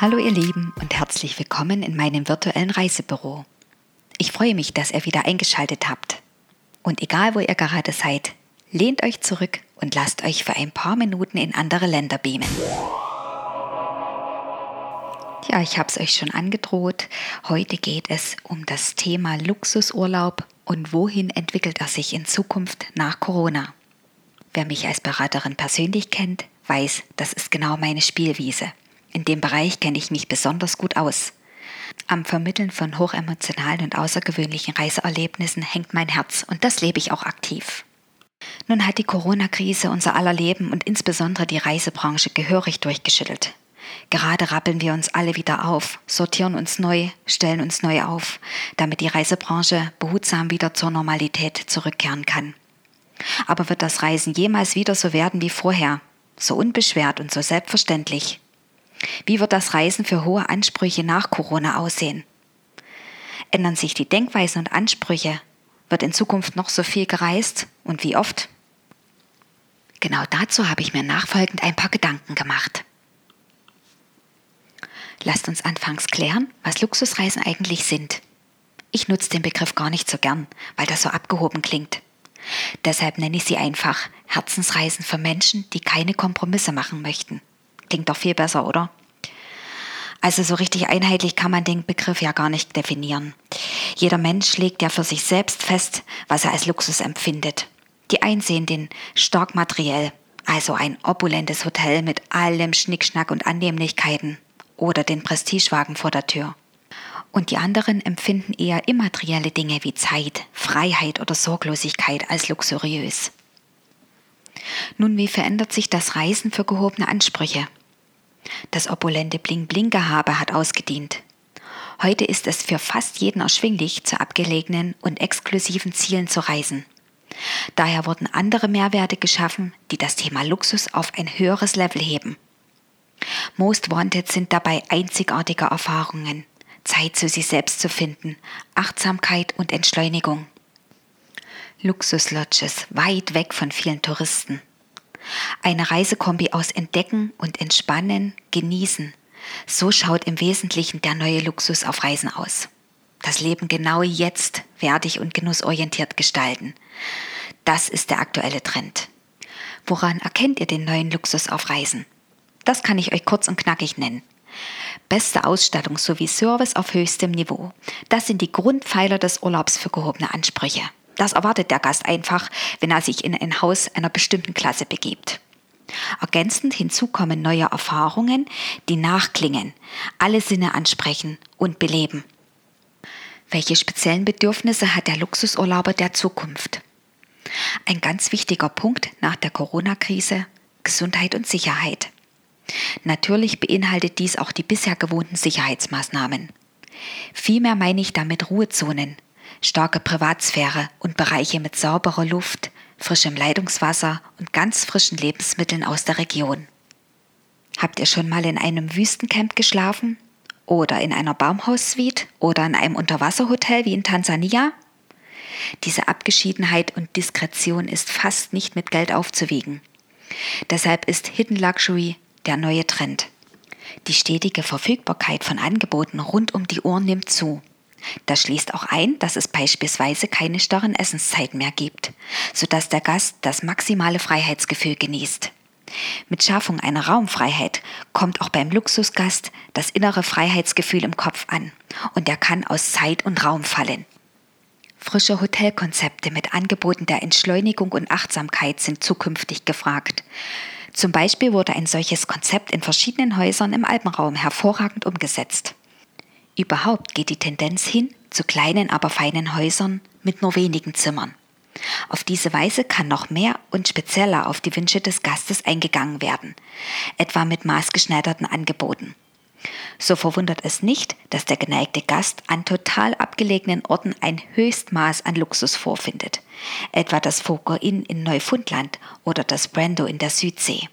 Hallo ihr Lieben und herzlich willkommen in meinem virtuellen Reisebüro. Ich freue mich, dass ihr wieder eingeschaltet habt. Und egal wo ihr gerade seid, lehnt euch zurück und lasst euch für ein paar Minuten in andere Länder beamen. Ja, ich habe es euch schon angedroht. Heute geht es um das Thema Luxusurlaub und wohin entwickelt er sich in Zukunft nach Corona. Wer mich als Beraterin persönlich kennt, weiß, das ist genau meine Spielwiese. In dem Bereich kenne ich mich besonders gut aus. Am Vermitteln von hochemotionalen und außergewöhnlichen Reiseerlebnissen hängt mein Herz und das lebe ich auch aktiv. Nun hat die Corona-Krise unser aller Leben und insbesondere die Reisebranche gehörig durchgeschüttelt. Gerade rappeln wir uns alle wieder auf, sortieren uns neu, stellen uns neu auf, damit die Reisebranche behutsam wieder zur Normalität zurückkehren kann. Aber wird das Reisen jemals wieder so werden wie vorher, so unbeschwert und so selbstverständlich? Wie wird das Reisen für hohe Ansprüche nach Corona aussehen? Ändern sich die Denkweisen und Ansprüche? Wird in Zukunft noch so viel gereist und wie oft? Genau dazu habe ich mir nachfolgend ein paar Gedanken gemacht. Lasst uns anfangs klären, was Luxusreisen eigentlich sind. Ich nutze den Begriff gar nicht so gern, weil das so abgehoben klingt. Deshalb nenne ich sie einfach Herzensreisen für Menschen, die keine Kompromisse machen möchten. Klingt doch viel besser, oder? Also so richtig einheitlich kann man den Begriff ja gar nicht definieren. Jeder Mensch legt ja für sich selbst fest, was er als Luxus empfindet. Die einen sehen den stark materiell, also ein opulentes Hotel mit allem Schnickschnack und Annehmlichkeiten oder den Prestigewagen vor der Tür. Und die anderen empfinden eher immaterielle Dinge wie Zeit, Freiheit oder Sorglosigkeit als luxuriös. Nun, wie verändert sich das Reisen für gehobene Ansprüche? Das opulente Bling-Bling-Gehabe hat ausgedient. Heute ist es für fast jeden erschwinglich, zu abgelegenen und exklusiven Zielen zu reisen. Daher wurden andere Mehrwerte geschaffen, die das Thema Luxus auf ein höheres Level heben. Most Wanted sind dabei einzigartige Erfahrungen, Zeit zu sich selbst zu finden, Achtsamkeit und Entschleunigung. Luxuslodges weit weg von vielen Touristen. Eine Reisekombi aus Entdecken und Entspannen, Genießen. So schaut im Wesentlichen der neue Luxus auf Reisen aus. Das Leben genau jetzt wertig und genussorientiert gestalten. Das ist der aktuelle Trend. Woran erkennt ihr den neuen Luxus auf Reisen? Das kann ich euch kurz und knackig nennen. Beste Ausstattung sowie Service auf höchstem Niveau. Das sind die Grundpfeiler des Urlaubs für gehobene Ansprüche. Das erwartet der Gast einfach, wenn er sich in ein Haus einer bestimmten Klasse begibt. Ergänzend hinzu kommen neue Erfahrungen, die nachklingen, alle Sinne ansprechen und beleben. Welche speziellen Bedürfnisse hat der Luxusurlauber der Zukunft? Ein ganz wichtiger Punkt nach der Corona-Krise Gesundheit und Sicherheit. Natürlich beinhaltet dies auch die bisher gewohnten Sicherheitsmaßnahmen. Vielmehr meine ich damit Ruhezonen, starke Privatsphäre und Bereiche mit sauberer Luft, frischem Leitungswasser und ganz frischen Lebensmitteln aus der Region. Habt ihr schon mal in einem Wüstencamp geschlafen? Oder in einer Baumhaussuite? Oder in einem Unterwasserhotel wie in Tansania? Diese Abgeschiedenheit und Diskretion ist fast nicht mit Geld aufzuwiegen. Deshalb ist Hidden Luxury der neue Trend. Die stetige Verfügbarkeit von Angeboten rund um die Uhr nimmt zu. Das schließt auch ein, dass es beispielsweise keine starren Essenszeiten mehr gibt, sodass der Gast das maximale Freiheitsgefühl genießt. Mit Schaffung einer Raumfreiheit kommt auch beim Luxusgast das innere Freiheitsgefühl im Kopf an und er kann aus Zeit und Raum fallen. Frische Hotelkonzepte mit Angeboten der Entschleunigung und Achtsamkeit sind zukünftig gefragt. Zum Beispiel wurde ein solches Konzept in verschiedenen Häusern im Alpenraum hervorragend umgesetzt. Überhaupt geht die Tendenz hin zu kleinen, aber feinen Häusern mit nur wenigen Zimmern. Auf diese Weise kann noch mehr und spezieller auf die Wünsche des Gastes eingegangen werden, etwa mit maßgeschneiderten Angeboten. So verwundert es nicht, dass der geneigte Gast an total abgelegenen Orten ein Höchstmaß an Luxus vorfindet, etwa das Foker Inn in Neufundland oder das Brando in der Südsee.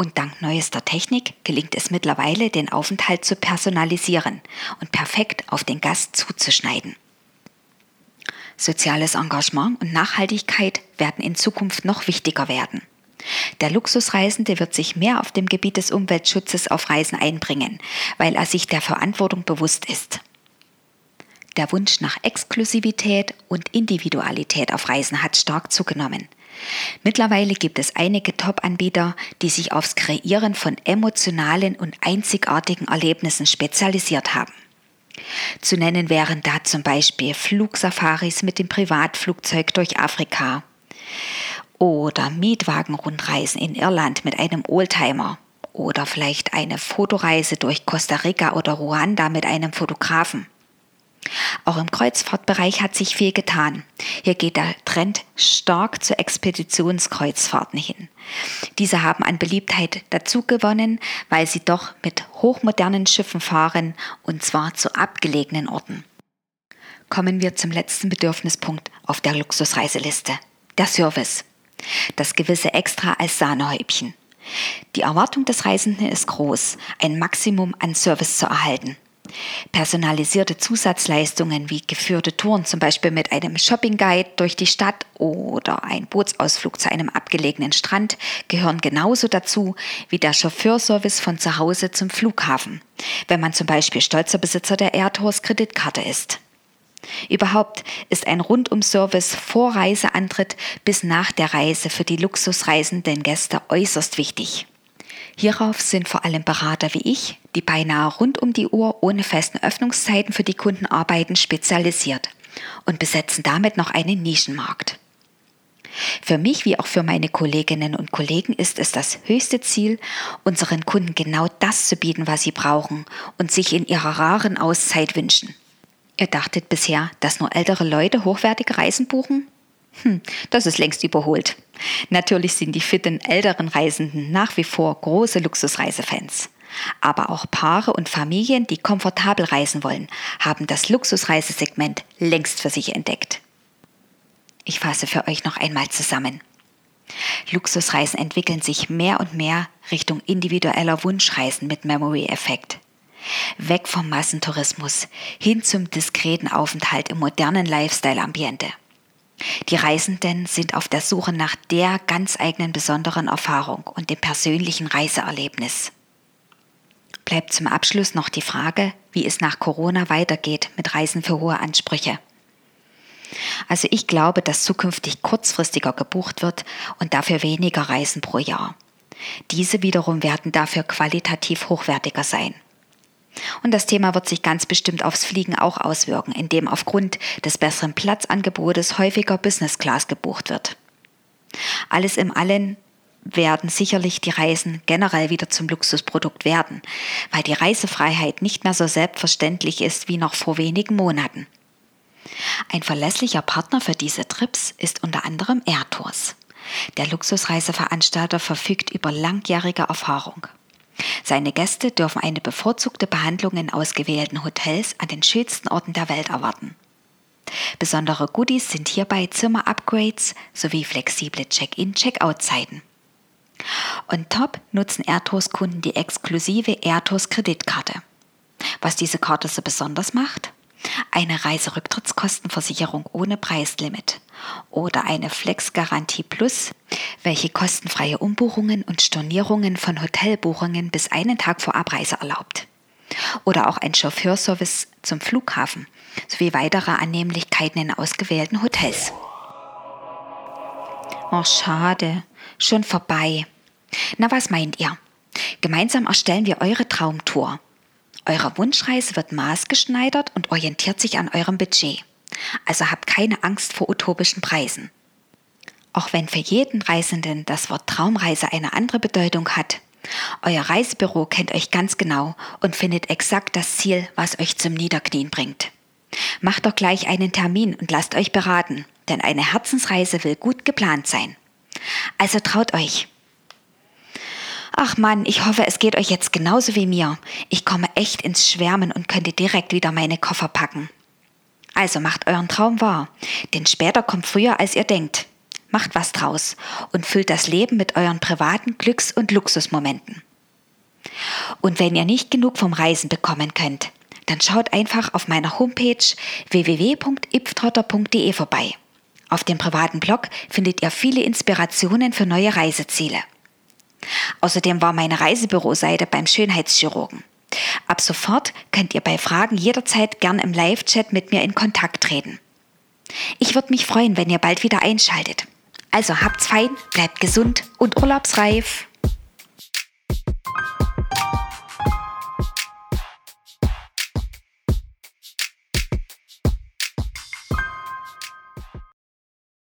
Und dank neuester Technik gelingt es mittlerweile, den Aufenthalt zu personalisieren und perfekt auf den Gast zuzuschneiden. Soziales Engagement und Nachhaltigkeit werden in Zukunft noch wichtiger werden. Der Luxusreisende wird sich mehr auf dem Gebiet des Umweltschutzes auf Reisen einbringen, weil er sich der Verantwortung bewusst ist. Der Wunsch nach Exklusivität und Individualität auf Reisen hat stark zugenommen. Mittlerweile gibt es einige Top-Anbieter, die sich aufs Kreieren von emotionalen und einzigartigen Erlebnissen spezialisiert haben. Zu nennen wären da zum Beispiel Flugsafaris mit dem Privatflugzeug durch Afrika oder Mietwagenrundreisen in Irland mit einem Oldtimer oder vielleicht eine Fotoreise durch Costa Rica oder Ruanda mit einem Fotografen. Auch im Kreuzfahrtbereich hat sich viel getan. Hier geht der Trend stark zu Expeditionskreuzfahrten hin. Diese haben an Beliebtheit dazu gewonnen, weil sie doch mit hochmodernen Schiffen fahren und zwar zu abgelegenen Orten. Kommen wir zum letzten Bedürfnispunkt auf der Luxusreiseliste. Der Service. Das gewisse Extra als Sahnehäubchen. Die Erwartung des Reisenden ist groß, ein Maximum an Service zu erhalten. Personalisierte Zusatzleistungen wie geführte Touren, zum Beispiel mit einem Shopping-Guide durch die Stadt oder ein Bootsausflug zu einem abgelegenen Strand, gehören genauso dazu wie der Chauffeurservice von zu Hause zum Flughafen, wenn man zum Beispiel stolzer Besitzer der Airtours Kreditkarte ist. Überhaupt ist ein Rundum-Service vor Reiseantritt bis nach der Reise für die luxusreisenden Gäste äußerst wichtig. Hierauf sind vor allem Berater wie ich, die beinahe rund um die Uhr ohne festen Öffnungszeiten für die Kunden arbeiten, spezialisiert und besetzen damit noch einen Nischenmarkt. Für mich wie auch für meine Kolleginnen und Kollegen ist es das höchste Ziel, unseren Kunden genau das zu bieten, was sie brauchen und sich in ihrer raren Auszeit wünschen. Ihr dachtet bisher, dass nur ältere Leute hochwertige Reisen buchen? Hm, das ist längst überholt. Natürlich sind die fitten älteren Reisenden nach wie vor große Luxusreisefans. Aber auch Paare und Familien, die komfortabel reisen wollen, haben das Luxusreisesegment längst für sich entdeckt. Ich fasse für euch noch einmal zusammen. Luxusreisen entwickeln sich mehr und mehr Richtung individueller Wunschreisen mit Memory-Effekt. Weg vom Massentourismus hin zum diskreten Aufenthalt im modernen Lifestyle-Ambiente. Die Reisenden sind auf der Suche nach der ganz eigenen besonderen Erfahrung und dem persönlichen Reiseerlebnis. Bleibt zum Abschluss noch die Frage, wie es nach Corona weitergeht mit Reisen für hohe Ansprüche. Also ich glaube, dass zukünftig kurzfristiger gebucht wird und dafür weniger Reisen pro Jahr. Diese wiederum werden dafür qualitativ hochwertiger sein. Und das Thema wird sich ganz bestimmt aufs Fliegen auch auswirken, indem aufgrund des besseren Platzangebotes häufiger Business Class gebucht wird. Alles im Allen werden sicherlich die Reisen generell wieder zum Luxusprodukt werden, weil die Reisefreiheit nicht mehr so selbstverständlich ist wie noch vor wenigen Monaten. Ein verlässlicher Partner für diese Trips ist unter anderem Airtours. Der Luxusreiseveranstalter verfügt über langjährige Erfahrung. Seine Gäste dürfen eine bevorzugte Behandlung in ausgewählten Hotels an den schönsten Orten der Welt erwarten. Besondere Goodies sind hierbei Zimmer-Upgrades sowie flexible Check-in-Check-out-Zeiten. Und top nutzen Airtours-Kunden die exklusive Airtours Kreditkarte. Was diese Karte so besonders macht? Eine Reiserücktrittskostenversicherung ohne Preislimit oder eine Flex-Garantie Plus welche kostenfreie Umbuchungen und Stornierungen von Hotelbuchungen bis einen Tag vor Abreise erlaubt. Oder auch ein Chauffeurservice zum Flughafen sowie weitere Annehmlichkeiten in ausgewählten Hotels. Oh, schade. Schon vorbei. Na, was meint ihr? Gemeinsam erstellen wir eure Traumtour. Eure Wunschreise wird maßgeschneidert und orientiert sich an eurem Budget. Also habt keine Angst vor utopischen Preisen. Auch wenn für jeden Reisenden das Wort Traumreise eine andere Bedeutung hat. Euer Reisebüro kennt euch ganz genau und findet exakt das Ziel, was euch zum Niederknien bringt. Macht doch gleich einen Termin und lasst euch beraten, denn eine Herzensreise will gut geplant sein. Also traut euch. Ach Mann, ich hoffe, es geht euch jetzt genauso wie mir. Ich komme echt ins Schwärmen und könnte direkt wieder meine Koffer packen. Also macht euren Traum wahr, denn später kommt früher, als ihr denkt. Macht was draus und füllt das Leben mit euren privaten Glücks- und Luxusmomenten. Und wenn ihr nicht genug vom Reisen bekommen könnt, dann schaut einfach auf meiner Homepage www.ipftrotter.de vorbei. Auf dem privaten Blog findet ihr viele Inspirationen für neue Reiseziele. Außerdem war meine Reisebüroseite beim Schönheitschirurgen. Ab sofort könnt ihr bei Fragen jederzeit gern im Live-Chat mit mir in Kontakt treten. Ich würde mich freuen, wenn ihr bald wieder einschaltet. Also habt's fein, bleibt gesund und urlaubsreif.